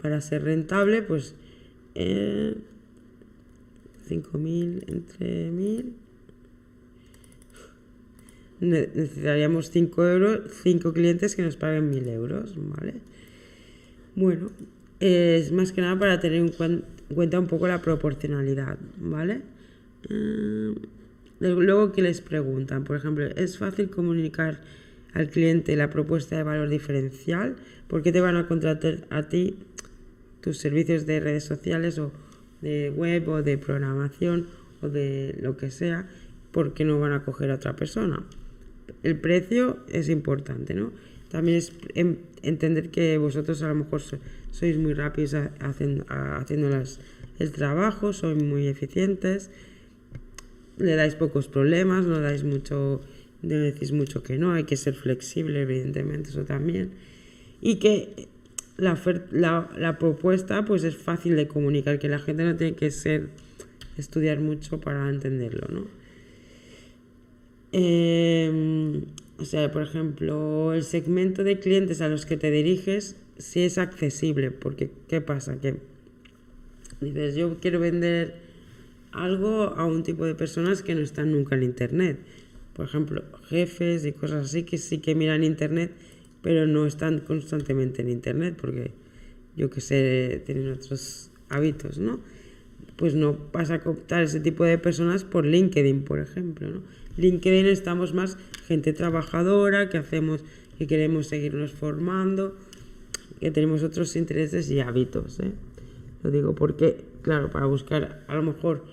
para ser rentable, pues eh, 5.000 entre 1.000. Necesitaríamos 5 euros, 5 clientes que nos paguen 1.000 euros, ¿vale? Bueno, es más que nada para tener en cuenta un poco la proporcionalidad, ¿vale? Eh, luego que les preguntan, por ejemplo, ¿es fácil comunicar al cliente la propuesta de valor diferencial, ¿por qué te van a contratar a ti tus servicios de redes sociales o de web o de programación o de lo que sea porque no van a coger a otra persona. El precio es importante, ¿no? También es entender que vosotros a lo mejor sois muy rápidos haciendo, el trabajo, sois muy eficientes, le dais pocos problemas, no dais mucho, no decís mucho que no, hay que ser flexible, evidentemente, eso también. Y que la, la, la, propuesta pues es fácil de comunicar, que la gente no tiene que ser estudiar mucho para entenderlo, ¿no? Em, o sea, por ejemplo, el segmento de clientes a los que te diriges sí es accesible, porque ¿qué pasa? Dices, yo quiero vender algo a un tipo de personas que no están nunca en Internet. Por ejemplo, jefes y cosas así que sí que miran Internet, pero no están constantemente en Internet porque yo que sé, tienen otros hábitos, ¿no? Pues no vas a cooptar ese tipo de personas por LinkedIn, por ejemplo, ¿no? LinkedIn estamos más gente trabajadora, que hacemos, que queremos seguirnos formando, que tenemos otros intereses y hábitos, ¿eh? Lo digo porque, claro, para buscar a lo mejor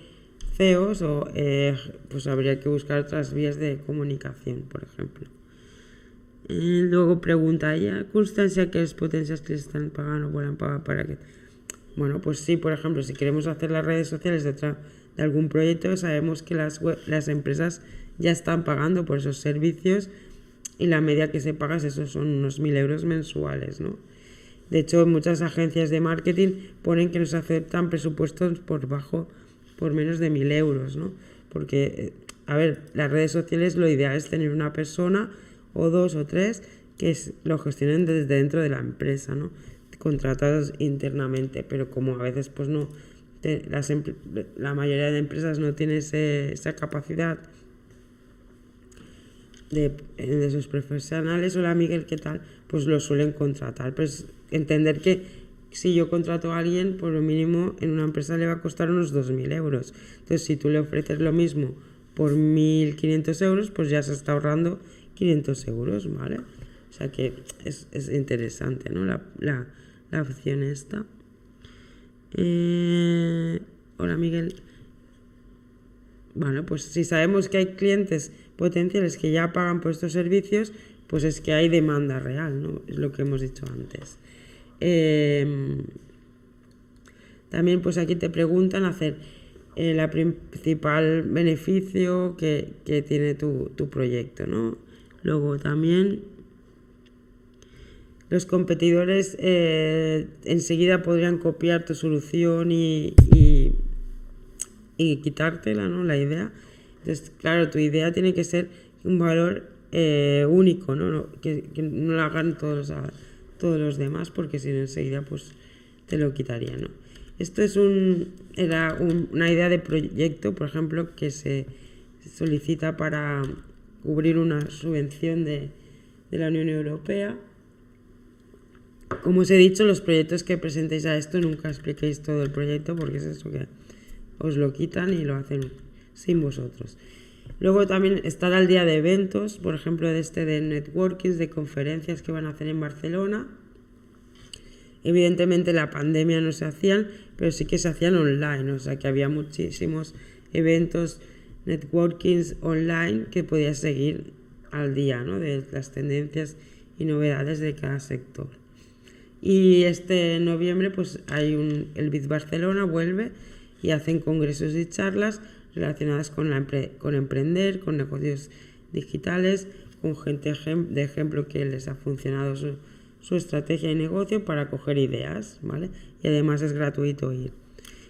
CEOs o eh, pues habría que buscar otras vías de comunicación, por ejemplo. Eh, luego pregunta, ¿ya constancia que las potencias que se están pagando puedan pagar para que...? Bueno, pues sí, por ejemplo, si queremos hacer las redes sociales de, de algún proyecto, sabemos que las, las empresas ya están pagando por esos servicios y la media que se paga es eso, son unos mil euros mensuales, ¿no? De hecho, muchas agencias de marketing ponen que nos aceptan presupuestos por bajo, por menos de mil euros, ¿no? Porque, eh, a ver, las redes sociales lo ideal es tener una persona o dos o tres que lo gestionen desde dentro de la empresa, ¿no? contratados internamente, pero como a veces pues no, las, la mayoría de empresas no tiene esa capacidad de, de, sus profesionales, hola Miguel, ¿qué tal? Pues lo suelen contratar. Pues entender que si yo contrato a alguien, por lo mínimo en una empresa le va a costar unos 2.000 euros. Entonces, si tú le ofreces lo mismo por 1.500 euros, pues ya se está ahorrando 500 euros, ¿vale? O sea que es, es interesante, ¿no? La, la, la opción esta. Eh, hola Miguel. Bueno, pues si sabemos que hay clientes potenciales que ya pagan por estos servicios, pues es que hay demanda real, ¿no? Es lo que hemos dicho antes. Eh, también pues aquí te preguntan hacer el principal beneficio que, que tiene tu, tu proyecto, ¿no? Luego también los competidores eh, enseguida podrían copiar tu solución y, y, quitártela, ¿no? La idea. Entonces, claro, tu idea tiene que ser un valor eh, único, ¿no? que, no lo hagan todos, todos los demás, porque si no enseguida pues te lo quitarían, ¿no? Esto es una idea de proyecto, por ejemplo, que se solicita para cubrir una subvención de, la Unión Europea. Como os he dicho, los proyectos que presentéis a esto nunca expliquéis todo el proyecto porque es eso que os lo quitan y lo hacen sin vosotros. Luego también estar al día de eventos, por ejemplo, de este de networking, de conferencias que van a hacer en Barcelona. Evidentemente la pandemia no se hacían, pero sí que se hacían online, o sea que había muchísimos eventos networkings online que podías seguir al día ¿no? de las tendencias y novedades de cada sector. Y este noviembre pues hay un, el BIT Barcelona vuelve y hacen congresos y charlas relacionadas con, la con emprender, con negocios digitales, con gente de ejemplo que les ha funcionado su, su estrategia y negocio para coger ideas, ¿vale? Y además es gratuito ir.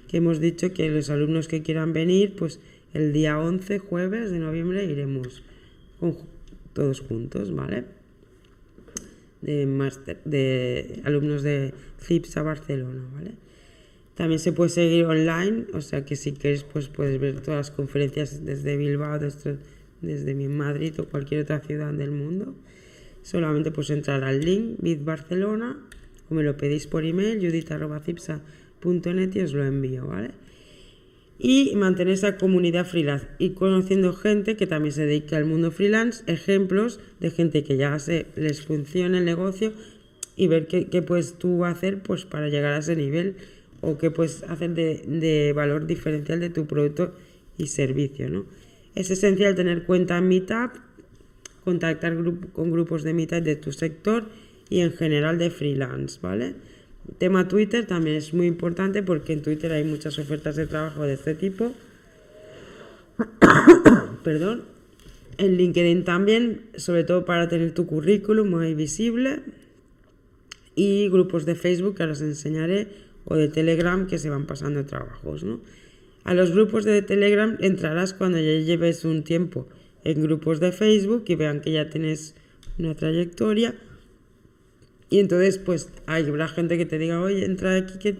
Que hemos dicho que los alumnos que quieran venir, pues el día 11, jueves de noviembre, iremos todos juntos, ¿vale? De, de alumnos de CIPSA Barcelona, ¿vale? También se puede seguir online, o sea que si quieres pues puedes ver todas las conferencias desde Bilbao, desde, desde Madrid o cualquier otra ciudad del mundo. Solamente pues entrar al link Bit Barcelona o me lo pedís por email judith.cipsa.net y os lo envío, ¿vale? y mantener esa comunidad freelance y conociendo gente que también se dedica al mundo freelance, ejemplos de gente que ya se les funciona el negocio y ver qué, qué puedes tú hacer pues para llegar a ese nivel o qué puedes hacer de, valor diferencial de tu producto y servicio, ¿no? Es esencial tener cuenta en Meetup, contactar con grupos de Meetup de tu sector y en general de freelance, ¿vale? Tema Twitter también es muy importante porque en Twitter hay muchas ofertas de trabajo de este tipo. Perdón. En LinkedIn también, sobre todo para tener tu currículum muy visible. Y grupos de Facebook que ahora os enseñaré o de Telegram que se van pasando trabajos, ¿no? A los grupos de Telegram entrarás cuando ya lleves un tiempo en grupos de Facebook y vean que ya tienes una trayectoria. Y entonces, pues, habrá gente que te diga, oye, entra aquí que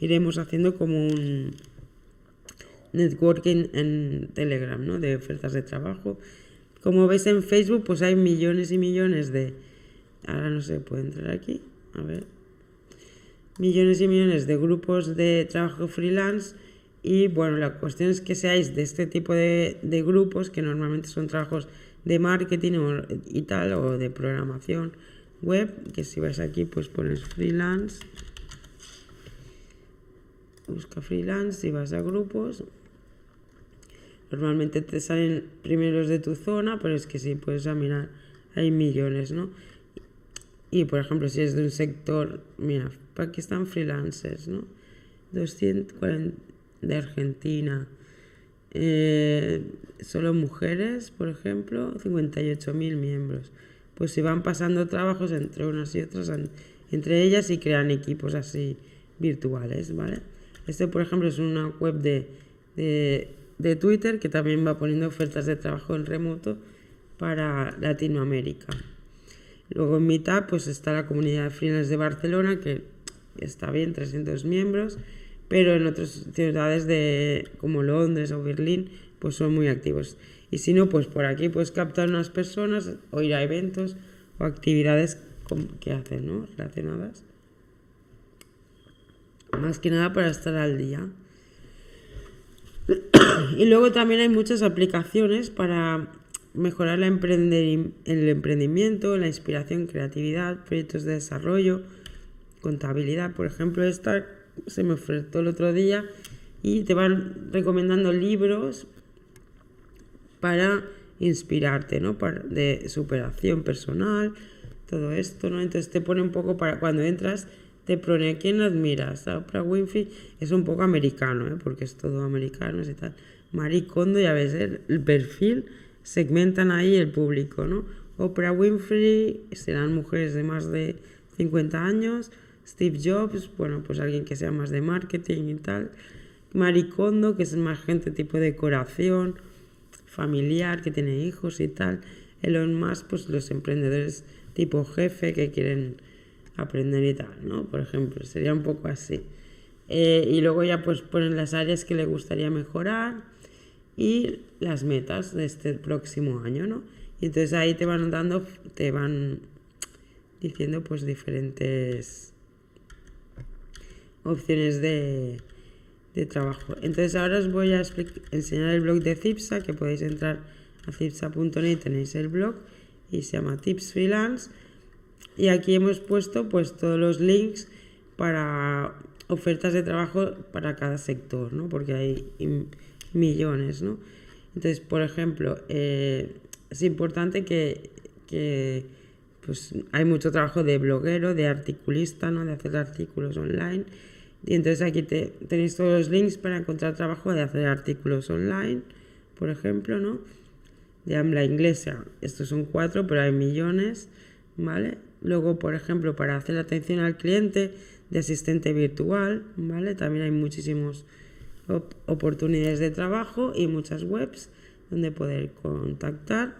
iremos haciendo como un networking en Telegram, ¿no? De ofertas de trabajo. Como ves en Facebook, pues hay millones y millones de... Ahora no se puede entrar aquí. A ver. Millones y millones de grupos de trabajo freelance y bueno, la cuestión es que seáis de este tipo de, grupos, que normalmente son trabajos de marketing y tal, o de programación web, que si vais aquí pues pones freelance, busca freelance y vas a grupos. Normalmente te salen primeros de tu zona, pero es que si puedes mirar, hay millones, ¿no? Y por ejemplo, si es de un sector, mira, aquí están freelancers, ¿no? 240 de Argentina. Eh, solo mujeres, por ejemplo, 58.000 miembros. Pues se van pasando trabajos entre unas y otras, entre ellas y crean equipos así virtuales, ¿vale? Este, por ejemplo, es una web de, de, Twitter que también va poniendo ofertas de trabajo en remoto para Latinoamérica. Luego en Meetup pues está la comunidad de freelance de Barcelona, que está bien, 300 miembros pero en otras ciudades de, como Londres o Berlín, pues son muy activos. Y si no, pues por aquí puedes captar unas personas o ir a eventos o actividades que hacen, ¿no? Relacionadas. Más que nada para estar al día. y luego también hay muchas aplicaciones para mejorar la el emprendimiento, la inspiración, creatividad, proyectos de desarrollo, contabilidad. Por ejemplo, esta se me ofertó el otro día y te van recomendando libros para inspirarte, ¿no? De superación personal, todo esto, ¿no? Entonces te pone un poco para cuando entras, te pone a quién admiras. Oprah Winfrey es un poco americano, ¿eh? Porque es todo americano y tal. Marie Kondo, ya ves, ¿eh? el perfil, segmentan ahí el público, ¿no? Oprah Winfrey serán mujeres de más de 50 años, Steve Jobs, bueno, pues alguien que sea más de marketing y tal. Maricondo, que es más gente tipo de decoración, familiar, que tiene hijos y tal. Elon Musk, pues los emprendedores tipo jefe que quieren aprender y tal, ¿no? Por ejemplo, sería un poco así. Eh, y luego ya pues ponen las áreas que le gustaría mejorar y las metas de este próximo año, ¿no? Y entonces ahí te van dando, te van diciendo pues diferentes opciones de, trabajo. Entonces ahora os voy a enseñar el blog de Cipsa, que podéis entrar a cipsa.net, tenéis el blog y se llama Tips Freelance. Y aquí hemos puesto pues todos los links para ofertas de trabajo para cada sector, ¿no? Porque hay millones, ¿no? Entonces, por ejemplo, eh, es importante que, que, pues hay mucho trabajo de bloguero, de articulista, ¿no? De hacer artículos online y entonces aquí te, tenéis todos los links para encontrar trabajo de hacer artículos online, por ejemplo, ¿no? De habla inglesa. Estos son cuatro, pero hay millones, ¿vale? Luego, por ejemplo, para hacer atención al cliente de asistente virtual, ¿vale? También hay muchísimas oportunidades de trabajo y muchas webs donde poder contactar.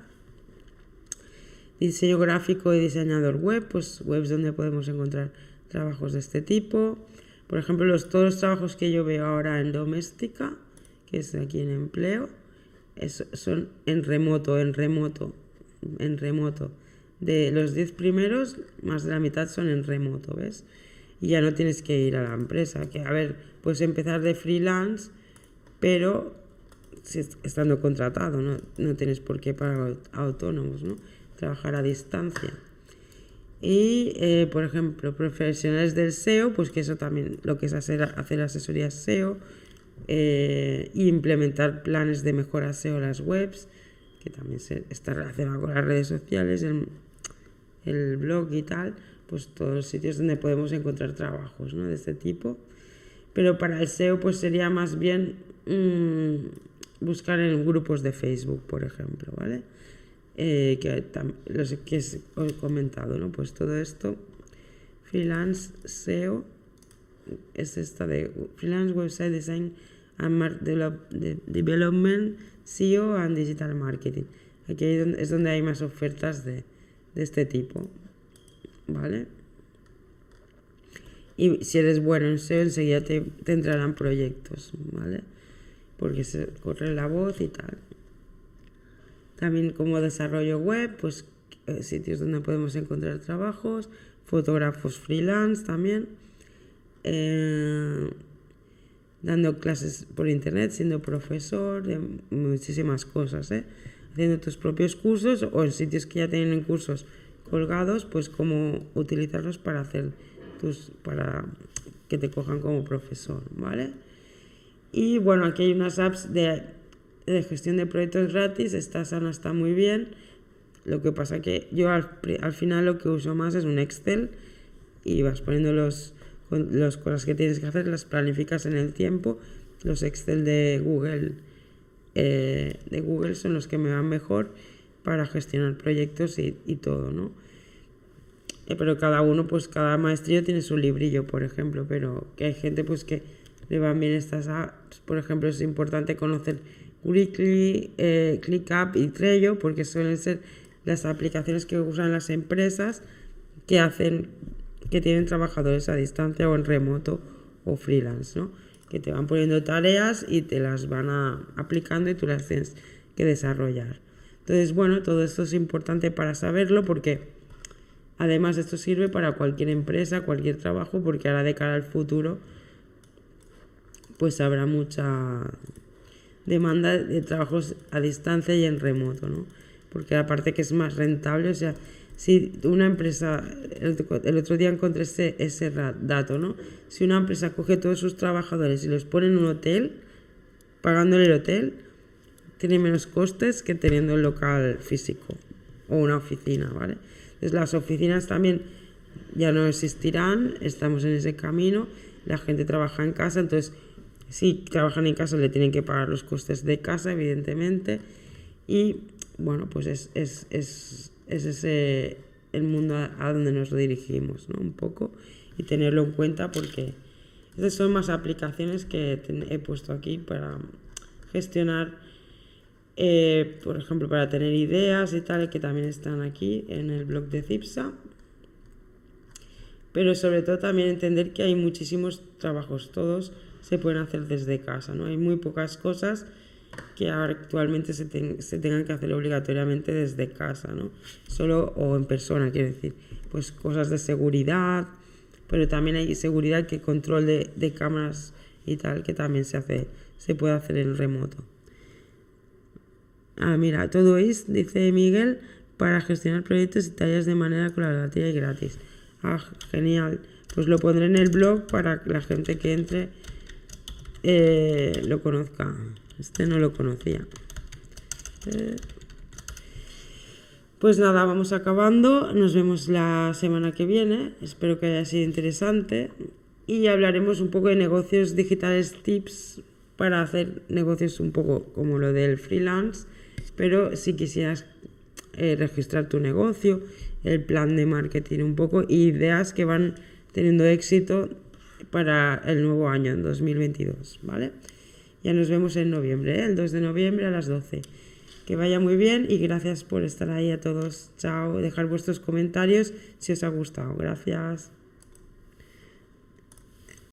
Diseño gráfico y diseñador web, pues webs donde podemos encontrar trabajos de este tipo por ejemplo, los, todos los trabajos que yo veo ahora en doméstica, que es aquí en empleo, son en remoto, en remoto, en remoto. De los 10 primeros, más de la mitad son en remoto, ¿ves? Y ya no tienes que ir a la empresa. Que, a ver, puedes empezar de freelance, pero estando contratado, ¿no? No tienes por qué pagar autónomos, ¿no? Trabajar a distancia. Y, eh, por ejemplo, profesionales del SEO, pues que eso también, lo que es hacer, hacer asesoría SEO, eh, implementar planes de mejora SEO en las webs, que también se, está relacionado con las redes sociales, el, el, blog y tal, pues todos los sitios donde podemos encontrar trabajos ¿no? de este tipo. Pero para el SEO pues sería más bien mmm, buscar en grupos de Facebook, por ejemplo, ¿vale? Eh, que, los que os he comentado, ¿no? Pues todo esto, freelance SEO, es esta de freelance website design and development, SEO and digital marketing. Aquí es donde hay más ofertas de, de este tipo, ¿vale? Y si eres bueno en SEO, enseguida te, te entrarán proyectos, ¿vale? Porque se corre la voz y tal. También como desarrollo web, pues eh, sitios donde podemos encontrar trabajos, fotógrafos freelance también, eh, dando clases por internet, siendo profesor, de muchísimas cosas, ¿eh? haciendo tus propios cursos o en sitios que ya tienen cursos colgados, pues cómo utilizarlos para hacer tus, para que te cojan como profesor, ¿vale? Y bueno, aquí hay unas apps de de gestión de proyectos gratis, esta sana está muy bien. Lo que pasa que yo al, final lo que uso más es un Excel y vas poniendo los, las cosas que tienes que hacer, las planificas en el tiempo. Los Excel de Google, eh, de Google son los que me van mejor para gestionar proyectos y, y todo, ¿no? Eh, pero cada uno, pues cada maestrillo tiene su librillo, por ejemplo, pero que hay gente pues que le van bien estas apps. Por ejemplo, es importante conocer Weekly, eh, ClickUp y Trello, porque suelen ser las aplicaciones que usan las empresas que hacen, que tienen trabajadores a distancia o en remoto o freelance, ¿no? Que te van poniendo tareas y te las van aplicando y tú las tienes que desarrollar. Entonces, bueno, todo esto es importante para saberlo porque además esto sirve para cualquier empresa, cualquier trabajo, porque ahora de cara al futuro, pues habrá mucha demanda de trabajos a distancia y en remoto, ¿no? Porque aparte que es más rentable, o sea, si una empresa, el, otro día encontré ese, ese dato, ¿no? Si una empresa coge todos sus trabajadores y los pone en un hotel, pagándole el hotel, tiene menos costes que teniendo el local físico o una oficina, ¿vale? Entonces las oficinas también ya no existirán, estamos en ese camino, la gente trabaja en casa, entonces si trabajan en casa le tienen que pagar los costes de casa, evidentemente. Y bueno, pues es, es, es, es ese el mundo a, donde nos dirigimos, ¿no? Un poco. Y tenerlo en cuenta porque estas son más aplicaciones que he puesto aquí para gestionar, eh, por ejemplo, para tener ideas y tal, que también están aquí en el blog de Cipsa. Pero sobre todo también entender que hay muchísimos trabajos, todos se pueden hacer desde casa, ¿no? Hay muy pocas cosas que actualmente se, tengan que hacer obligatoriamente desde casa, ¿no? Solo o en persona, quiero decir. Pues cosas de seguridad, pero también hay seguridad que control de, de cámaras y tal, que también se hace, se puede hacer en remoto. Ah, mira, todo es, dice Miguel, para gestionar proyectos y tareas de manera colaborativa y gratis. Ah, genial. Pues lo pondré en el blog para la gente que entre eh, lo conozca. Este no lo conocía. Eh, pues nada, vamos acabando. Nos vemos la semana que viene. Espero que haya sido interesante. Y hablaremos un poco de negocios digitales, tips para hacer negocios un poco como lo del freelance. Pero si quisieras eh, registrar tu negocio, el plan de marketing un poco, ideas que van teniendo éxito para el nuevo año, en 2022, ¿vale? Ya nos vemos en noviembre, ¿eh? el 2 de noviembre a las 12. Que vaya muy bien y gracias por estar ahí a todos. Chao. Dejar vuestros comentarios si os ha gustado. Gracias.